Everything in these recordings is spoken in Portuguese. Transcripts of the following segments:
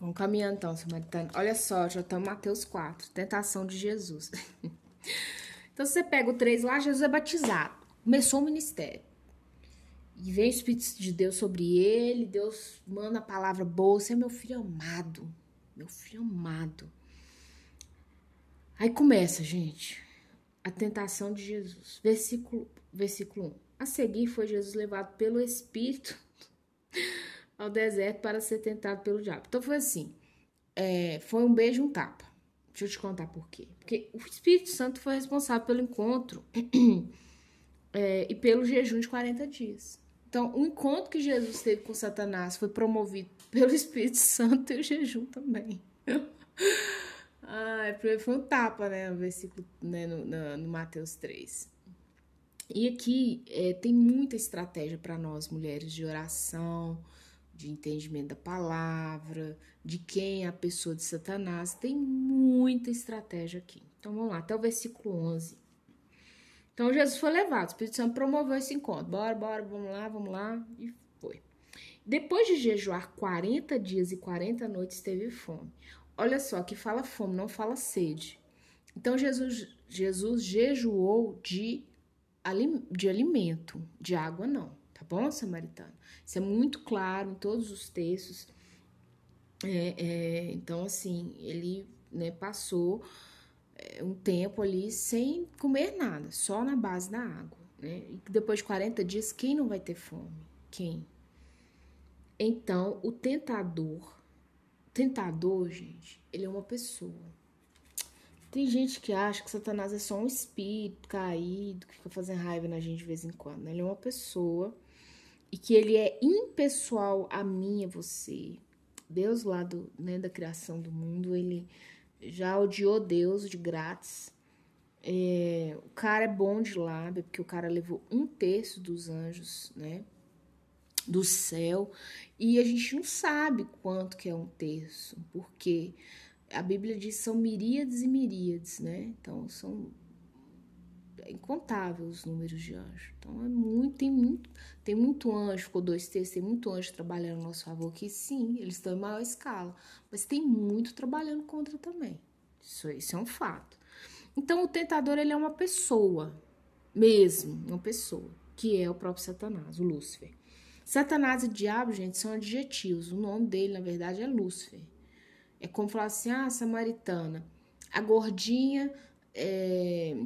Vamos caminhando então, Samaritano. Olha só, já estamos em Mateus 4, tentação de Jesus. então, você pega o 3 lá, Jesus é batizado. Começou o ministério. E vem o Espírito de Deus sobre ele, Deus manda a palavra boa, você é meu filho amado. Meu filho amado. Aí começa, gente, a tentação de Jesus. Versículo, versículo 1. A seguir foi Jesus levado pelo Espírito ao deserto para ser tentado pelo diabo. Então foi assim: é, foi um beijo, um tapa. Deixa eu te contar por quê. Porque o Espírito Santo foi responsável pelo encontro é, e pelo jejum de 40 dias. Então, o encontro que Jesus teve com Satanás foi promovido pelo Espírito Santo e o jejum também. ah, foi um tapa, né? No versículo, né, no, no, no Mateus 3. E aqui é, tem muita estratégia para nós, mulheres, de oração, de entendimento da palavra, de quem é a pessoa de Satanás. Tem muita estratégia aqui. Então vamos lá, até o versículo 11. Então Jesus foi levado, o Espírito Santo promoveu esse encontro. Bora, bora, vamos lá, vamos lá. E foi. Depois de jejuar 40 dias e 40 noites, teve fome. Olha só, que fala fome, não fala sede. Então Jesus, Jesus jejuou de, de alimento, de água não bom, samaritano? Isso é muito claro em todos os textos. É, é, então, assim, ele né, passou é, um tempo ali sem comer nada, só na base da água. Né? E depois de 40 dias, quem não vai ter fome? Quem? Então, o tentador, tentador, gente, ele é uma pessoa. Tem gente que acha que Satanás é só um espírito caído que fica fazendo raiva na gente de vez em quando. Ele é uma pessoa e que ele é impessoal a mim e a você. Deus lá do, né, da criação do mundo, ele já odiou Deus de grátis. É, o cara é bom de lábia, porque o cara levou um terço dos anjos, né? Do céu. E a gente não sabe quanto que é um terço, porque a Bíblia diz são miríades e miríades, né? Então são incontável os números de anjos. Então é muito, tem muito, tem muito anjo, ficou dois textos, tem muito anjo trabalhando a nosso favor que sim, eles estão em maior escala, mas tem muito trabalhando contra também. Isso, isso é um fato. Então o tentador ele é uma pessoa, mesmo, uma pessoa, que é o próprio Satanás, o Lúcifer. Satanás e diabo, gente, são adjetivos. O nome dele, na verdade, é Lúcifer. É como falar assim, ah, samaritana, a gordinha é,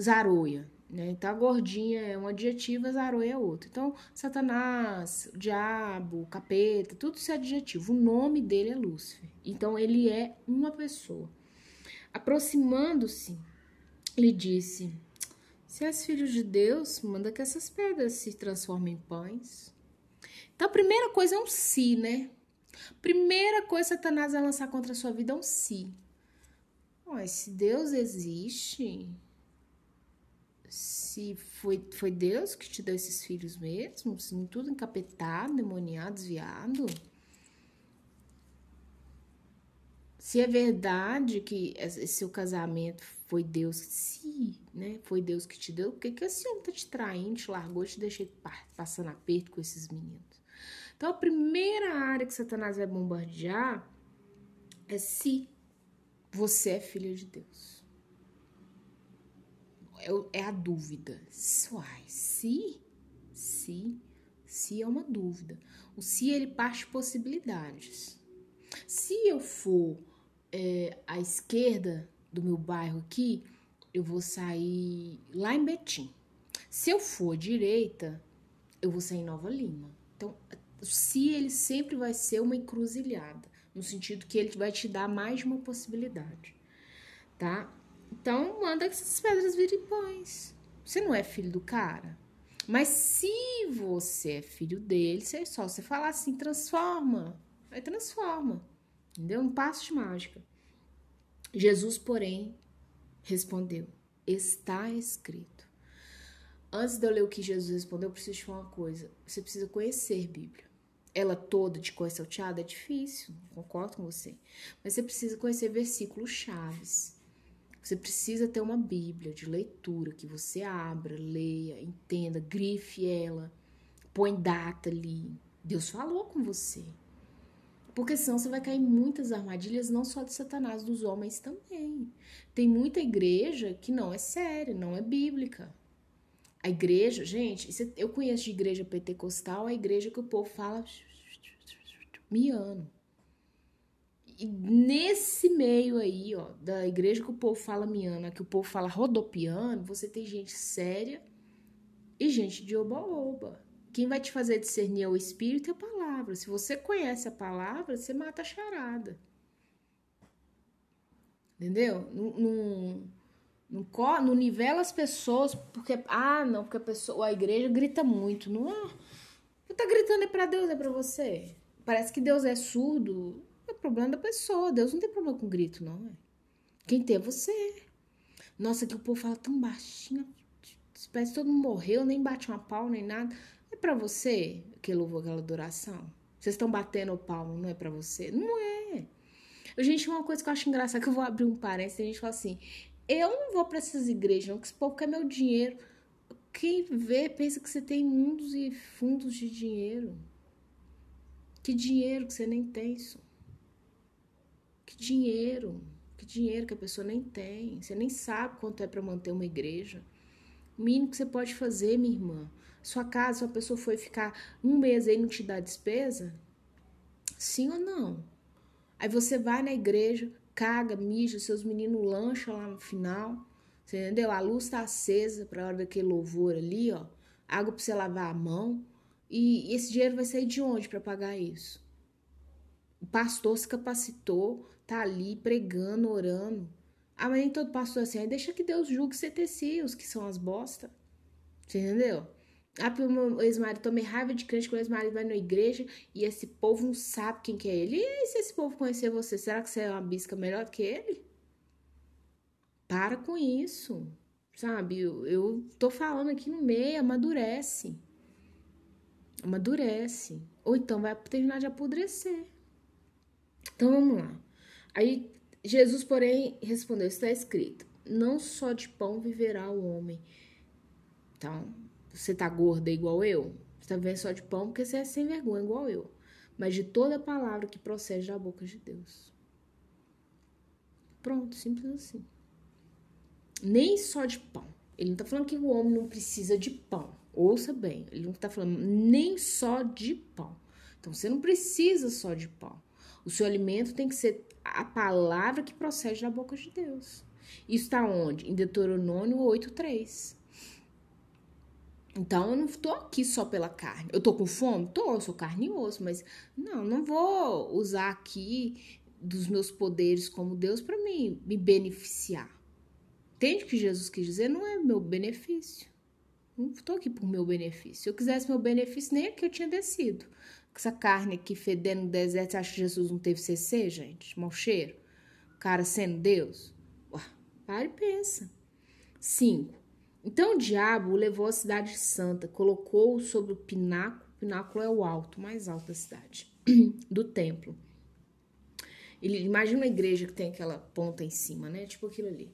zaroia. Né? Então, a gordinha é um adjetivo, a zaroia é outro. Então, Satanás, diabo, capeta, tudo isso é adjetivo. O nome dele é Lúcifer. Então, ele é uma pessoa. Aproximando-se, lhe disse: Se és filho de Deus, manda que essas pedras se transformem em pães. Então, a primeira coisa é um si, né? Primeira coisa Satanás vai lançar contra a sua vida é um si. Mas se Deus existe, se foi, foi Deus que te deu esses filhos mesmo, se tudo encapetado, demoniado, desviado. Se é verdade que esse seu casamento foi Deus, se, né, foi Deus que te deu, por que, que esse homem tá te traindo, te largou, te deixei passando aperto com esses meninos? Então, a primeira área que Satanás vai bombardear é se você é filho de Deus é, é a dúvida. Uai, se, se, se é uma dúvida. O se ele parte de possibilidades. Se eu for é, à esquerda do meu bairro aqui, eu vou sair lá em Betim. Se eu for à direita, eu vou sair em Nova Lima. Então, se ele sempre vai ser uma encruzilhada, no sentido que ele vai te dar mais de uma possibilidade, tá? Então, manda que essas pedras virem pães. Você não é filho do cara. Mas se você é filho dele, é só você falar assim, transforma. Aí transforma. Entendeu? Um passo de mágica. Jesus, porém, respondeu: Está escrito. Antes de eu ler o que Jesus respondeu, eu preciso te falar uma coisa. Você precisa conhecer Bíblia. Ela toda de cor salteada é difícil, concordo com você. Mas você precisa conhecer versículos chaves. Você precisa ter uma Bíblia de leitura que você abra, leia, entenda, grife ela, põe data ali. Deus falou com você. Porque senão você vai cair em muitas armadilhas, não só de Satanás, dos homens também. Tem muita igreja que não é séria, não é bíblica. A igreja, gente, eu conheço de igreja pentecostal a igreja que o povo fala miano. E nesse meio aí, ó, da igreja que o povo fala miana, que o povo fala rodopiano, você tem gente séria e gente de oba-oba. Quem vai te fazer discernir é o Espírito e a palavra. Se você conhece a palavra, você mata a charada. Entendeu? Não, nivela as pessoas porque. Ah, não, porque a pessoa, a igreja grita muito. Não é. Você tá gritando é pra Deus, é pra você. Parece que Deus é surdo. Problema da pessoa. Deus não tem problema com grito, não. É. Quem tem é você. Nossa, que o povo fala tão baixinho. Parece que todo mundo morreu, nem bate uma pau, nem nada. É para você que louvou aquela adoração? Vocês estão batendo o palmo, não é para você? Não é. Gente, uma coisa que eu acho engraçada, que eu vou abrir um parênteses, a gente fala assim, eu não vou para essas igrejas, não, que esse povo quer meu dinheiro. Quem vê pensa que você tem mundos e fundos de dinheiro. Que dinheiro que você nem tem, isso? Que dinheiro? Que dinheiro que a pessoa nem tem. Você nem sabe quanto é para manter uma igreja. O mínimo que você pode fazer, minha irmã, sua casa, sua pessoa foi ficar um mês aí não te dá despesa? Sim ou não? Aí você vai na igreja, caga, mija, seus meninos lancham lá no final. Você entendeu? A luz tá acesa para hora daquele louvor ali, ó. Água para você lavar a mão. E esse dinheiro vai sair de onde para pagar isso? Pastor se capacitou, tá ali pregando, orando. Ah, mas nem todo pastor é assim, aí deixa que Deus julgue ter os que são as bosta. Você entendeu? Ah, porque o meu ex-marido tomei raiva de crente que o ex-marido vai na igreja e esse povo não sabe quem que é ele. E se esse povo conhecer você, será que você é uma bisca melhor que ele? Para com isso, sabe? Eu, eu tô falando aqui no meio, amadurece. Amadurece. Ou então vai terminar de apodrecer. Então vamos lá. Aí Jesus, porém, respondeu: está escrito: não só de pão viverá o homem. Então, você tá gorda igual eu? Você tá vivendo só de pão porque você é sem vergonha igual eu. Mas de toda palavra que procede da boca de Deus. Pronto, simples assim. Nem só de pão. Ele não tá falando que o homem não precisa de pão. Ouça bem, ele não tá falando nem só de pão. Então você não precisa só de pão. O seu alimento tem que ser a palavra que procede da boca de Deus. Isso está onde? Em Deuteronômio 8:3. Então eu não tô aqui só pela carne. Eu tô com fome? Eu sou carne e osso, mas não, não vou usar aqui dos meus poderes como Deus para me, beneficiar. Entende o que Jesus quis dizer? Não é meu benefício. Não tô aqui por meu benefício. Se eu quisesse meu benefício, nem aqui eu tinha descido. Essa carne aqui fedendo no deserto, você acha que Jesus não teve CC, gente? Mau cheiro? O cara sendo Deus? Ué, para e pensa. Cinco. Então o diabo o levou à cidade santa, colocou-o sobre o pináculo, o pináculo é o alto, mais alto da cidade, do templo. Ele imagina uma igreja que tem aquela ponta em cima, né? Tipo aquilo ali.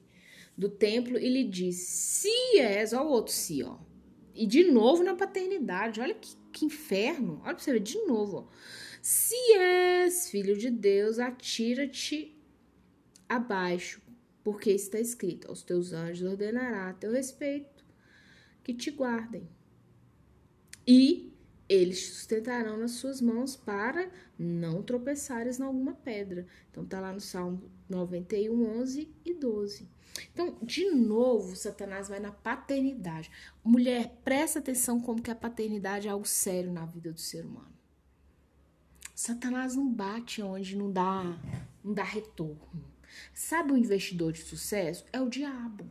Do templo, e lhe disse: Se és, olha o outro se, ó. E de novo na paternidade, olha que, que inferno. Olha pra você ver, de novo. Se és filho de Deus, atira-te abaixo, porque está escrito: aos teus anjos ordenará a teu respeito que te guardem. E eles sustentarão nas suas mãos para não tropeçares em alguma pedra. Então tá lá no Salmo 91, 11 e 12. Então, de novo, Satanás vai na paternidade. Mulher, presta atenção como que a paternidade é algo sério na vida do ser humano. Satanás não bate onde não dá, não dá retorno. Sabe o investidor de sucesso? É o diabo.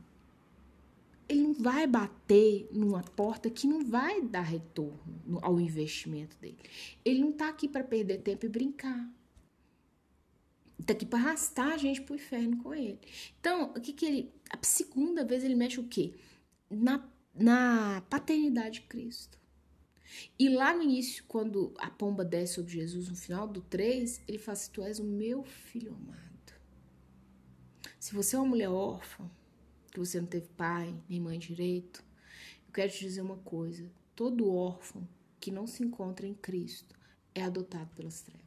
Ele não vai bater numa porta que não vai dar retorno ao investimento dele. Ele não tá aqui para perder tempo e brincar. Tá aqui para arrastar a gente pro inferno com ele. Então, o que que ele. A segunda vez ele mexe o quê? Na, na paternidade de Cristo. E lá no início, quando a pomba desce sobre Jesus, no final do 3, ele fala assim: Tu és o meu filho amado. Se você é uma mulher órfã, que você não teve pai nem mãe direito, eu quero te dizer uma coisa: todo órfão que não se encontra em Cristo é adotado pelas trevas.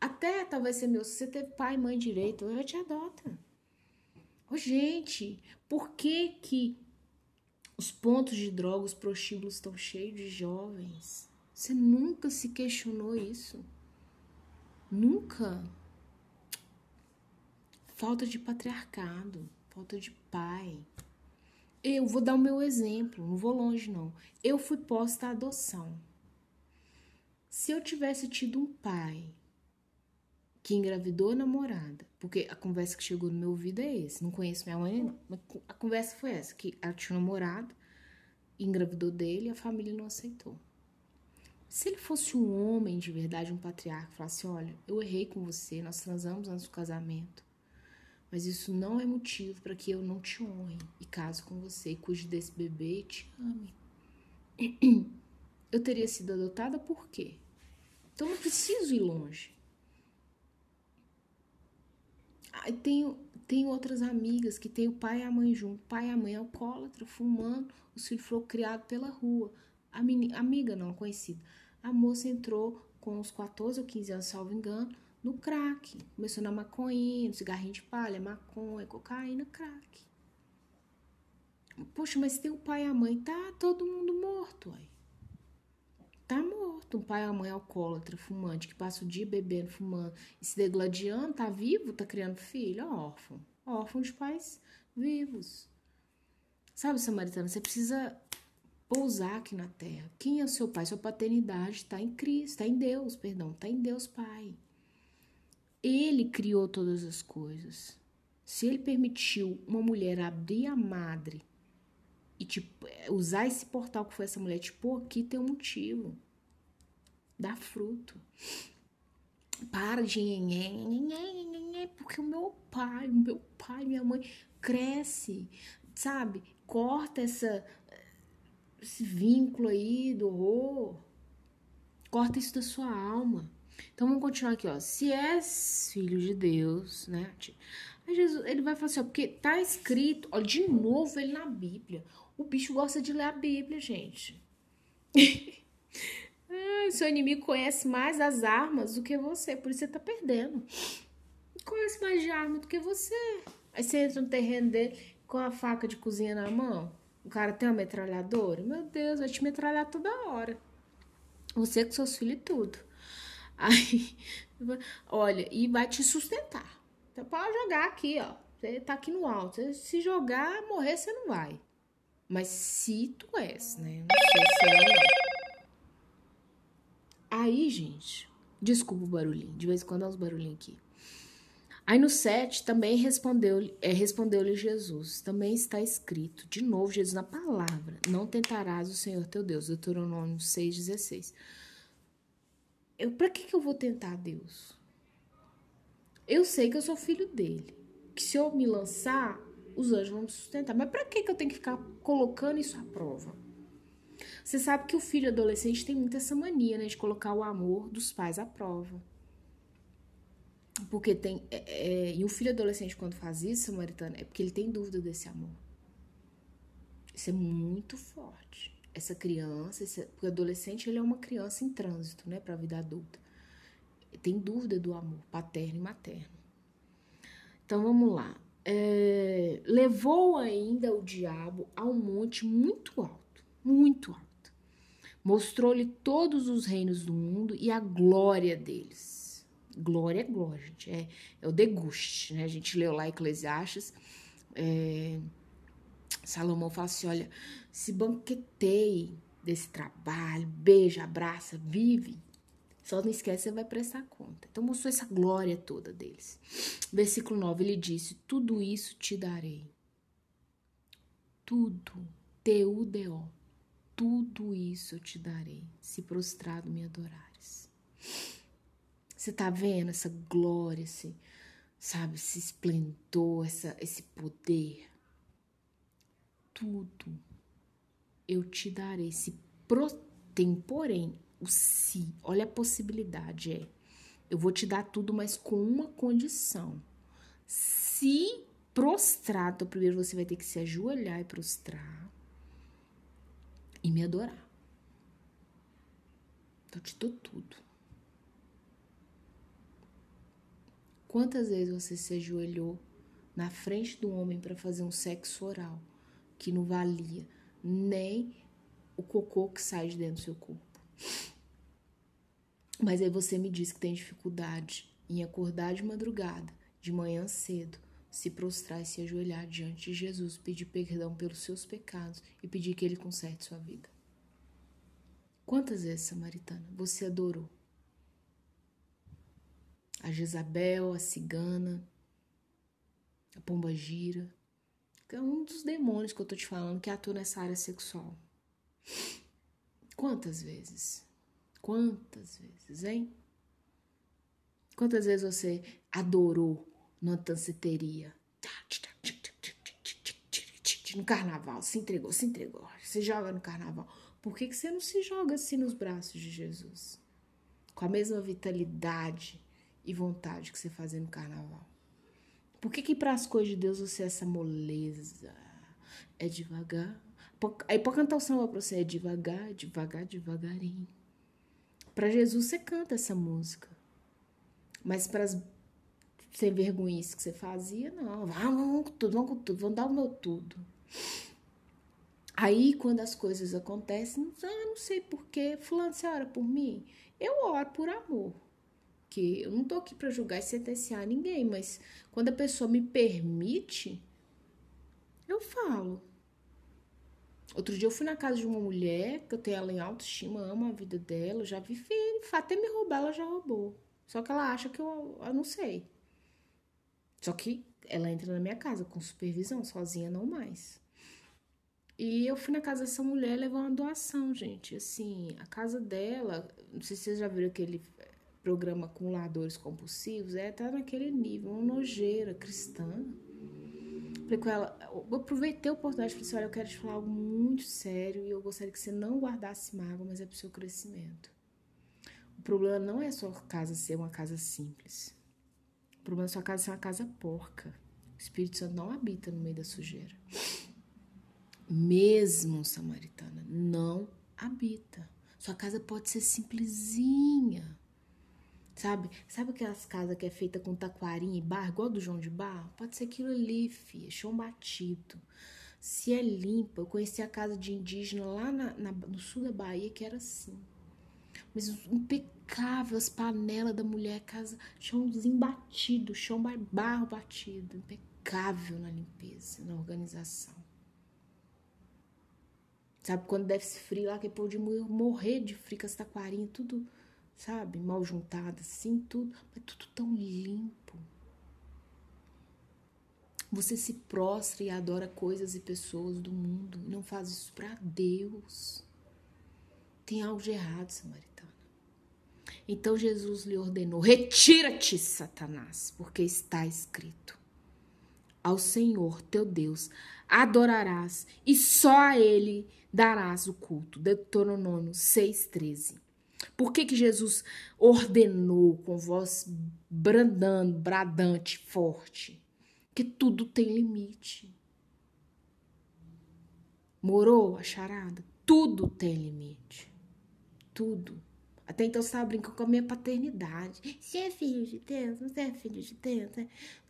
Até talvez ser meu, se você teve pai e mãe direito, eu te adota. Ô, gente, por que que os pontos de droga, os prostíbulos estão cheios de jovens? Você nunca se questionou isso? Nunca? Falta de patriarcado, falta de pai. Eu vou dar o meu exemplo, não vou longe não. Eu fui posta à adoção. Se eu tivesse tido um pai que engravidou a namorada, porque a conversa que chegou no meu ouvido é esse, não conheço minha mãe, mas a conversa foi essa, que ela tinha um namorado, engravidou dele e a família não aceitou. Se ele fosse um homem de verdade, um patriarca, falasse, olha, eu errei com você, nós transamos antes do casamento, mas isso não é motivo para que eu não te honre e case com você e cuide desse bebê e te ame. Eu teria sido adotada por quê? Então não preciso ir longe. Aí tenho, tenho outras amigas que tem o pai e a mãe junto. Pai e a mãe alcoólatra, fumando. Os filhos foram criados pela rua. A amiga não, conhecida. A moça entrou com uns 14 ou 15 anos, salvo engano, no crack. Começou na maconha, no cigarrinho de palha, maconha, cocaína, crack. Poxa, mas tem o pai e a mãe, tá todo mundo morto aí. Tá morto. Um pai e a mãe alcoólatra, fumante, que passa o dia bebendo, fumando e se degladiando, tá vivo, tá criando filho, órfão. Órfão de pais vivos. Sabe, Samaritana, você precisa pousar aqui na terra. Quem é o seu pai? Sua paternidade está em Cristo, está em Deus, perdão, está em Deus Pai. Ele criou todas as coisas. Se ele permitiu uma mulher abrir a madre e tipo, usar esse portal que foi essa mulher, tipo, aqui tem um motivo. Dá fruto. Para de porque o meu pai, meu pai, minha mãe cresce, sabe? Corta essa esse vínculo aí do horror. Corta isso da sua alma. Então vamos continuar aqui, ó. Se és filho de Deus, né? Aí Jesus, ele vai falar assim, ó, porque tá escrito, ó, de novo ele na Bíblia. O bicho gosta de ler a Bíblia, gente. ah, seu inimigo conhece mais as armas do que você, por isso você tá perdendo. Conhece mais de arma do que você. Aí você entra no terreno dele com a faca de cozinha na mão. O cara tem uma metralhadora. Meu Deus, vai te metralhar toda hora. Você com seus filhos e tudo. Aí, olha, e vai te sustentar. Então pode jogar aqui, ó. Você tá aqui no alto. Se jogar, morrer, você não vai. Mas se tu és, né? Não sei se é Aí, gente, desculpa o barulhinho. De vez em quando há uns barulhinhos aqui. Aí no 7 também respondeu-lhe é, respondeu Jesus. Também está escrito, de novo, Jesus na palavra: Não tentarás o Senhor teu Deus. Deuteronômio 6,16. Eu, pra que, que eu vou tentar Deus? Eu sei que eu sou filho dele. Que se eu me lançar, os anjos vão me sustentar. Mas para que, que eu tenho que ficar colocando isso à prova? Você sabe que o filho adolescente tem muito essa mania, né, de colocar o amor dos pais à prova. Porque tem. É, é, e o filho adolescente, quando faz isso, Samaritana, é porque ele tem dúvida desse amor. Isso é muito forte. Essa criança, esse, porque o adolescente ele é uma criança em trânsito, né, para a vida adulta. Tem dúvida do amor paterno e materno. Então vamos lá é, levou ainda o diabo a um monte muito alto, muito alto. Mostrou-lhe todos os reinos do mundo e a glória deles. Glória é glória, gente. É, é o deguste, né? A gente leu lá Eclesiastes. É, Salomão fala assim: olha, se banquetei desse trabalho, beija, abraça, vive só não esquece, você vai prestar conta. Então mostrou essa glória toda deles. Versículo 9, ele disse: Tudo isso te darei. Tudo, T-U-D-O. Tudo isso eu te darei, se prostrado me adorares. Você tá vendo essa glória, esse, sabe, esse esplendor, essa, esse poder? Tudo eu te darei, se pro, tem, porém, o se. Olha a possibilidade, é. Eu vou te dar tudo, mas com uma condição. Se prostrado, então primeiro você vai ter que se ajoelhar e prostrar e me adorar. Então, eu te dou tudo. Quantas vezes você se ajoelhou na frente do homem para fazer um sexo oral que não valia nem o cocô que sai de dentro do seu corpo? Mas aí você me diz que tem dificuldade em acordar de madrugada, de manhã cedo, se prostrar e se ajoelhar diante de Jesus, pedir perdão pelos seus pecados e pedir que ele conserte sua vida. Quantas vezes, Samaritana, você adorou? A Jezabel, a cigana, a pomba gira. É um dos demônios que eu tô te falando que atua nessa área sexual. Quantas vezes? Quantas vezes, hein? Quantas vezes você adorou numa danceteria? No carnaval, se entregou, se entregou. Você joga no carnaval. Por que, que você não se joga assim nos braços de Jesus? Com a mesma vitalidade e vontade que você fazia no carnaval. Por que, que para as coisas de Deus você é essa moleza? É devagar. Aí para cantar o samba para você é devagar, devagar, devagarinho. Para Jesus você canta essa música. Mas para sem vergonhice que você fazia, não. Vamos, vamos com tudo, vamos com tudo, vamos dar o meu tudo. Aí, quando as coisas acontecem, ah, não sei porquê, fulano, você ora por mim? Eu oro por amor. Que eu não tô aqui para julgar e sentenciar ninguém, mas quando a pessoa me permite, eu falo. Outro dia eu fui na casa de uma mulher, que eu tenho ela em autoestima, amo a vida dela, já vi até me roubar, ela já roubou. Só que ela acha que eu, eu não sei. Só que ela entra na minha casa com supervisão, sozinha não mais. E eu fui na casa dessa mulher levar uma doação, gente. Assim, a casa dela, não sei se vocês já viram aquele programa Acumuladores Compulsivos, é, tá naquele nível, uma nojeira cristã. Falei com ela, eu aproveitei a oportunidade e falei assim: olha, eu quero te falar algo muito sério e eu gostaria que você não guardasse mágoa, mas é pro seu crescimento. O problema não é sua casa ser uma casa simples. O problema é sua casa ser uma casa porca. O Espírito Santo não habita no meio da sujeira. Mesmo, samaritana, não habita. Sua casa pode ser simplesinha Sabe? Sabe aquelas casas que é feita com taquarinha e barro, igual do João de Barro? Pode ser aquilo ali, filha, chão batido. Se é limpa, eu conheci a casa de indígena lá na, na, no sul da Bahia que era assim. Mas impecável, as panelas da mulher, casa, chãozinho batido, chão barro batido. Impecável na limpeza, na organização. Sabe quando deve se frio lá, que pode morrer de frio com as taquarinhas, tudo sabe? Mal juntada, assim, tudo, mas tudo tão limpo. Você se prostra e adora coisas e pessoas do mundo, não faz isso para Deus. Tem algo de errado, samaritana. Então Jesus lhe ordenou: Retira-te, Satanás, porque está escrito: Ao Senhor teu Deus adorarás e só a ele darás o culto. Deuteronômio 6,13. Por que, que Jesus ordenou com voz brandando, bradante, forte? Que tudo tem limite. Morou a charada? Tudo tem limite. Tudo. Até então você estava brincando com a minha paternidade. Você é filho de Deus? Você é filho de Deus?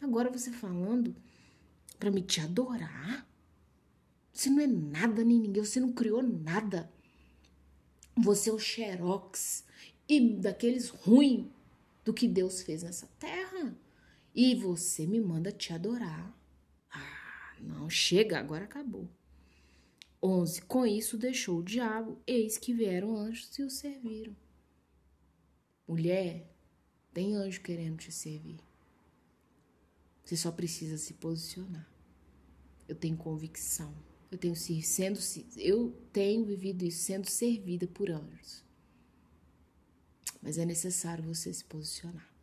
Agora você falando para me te adorar? Você não é nada nem ninguém, você não criou nada. Você é o xerox e daqueles ruins do que Deus fez nessa terra. E você me manda te adorar. Ah, não, chega, agora acabou. 11. Com isso deixou o diabo, eis que vieram anjos e o serviram. Mulher, tem anjo querendo te servir. Você só precisa se posicionar. Eu tenho convicção. Eu tenho sendo eu tenho vivido isso sendo servida por anjos. Mas é necessário você se posicionar.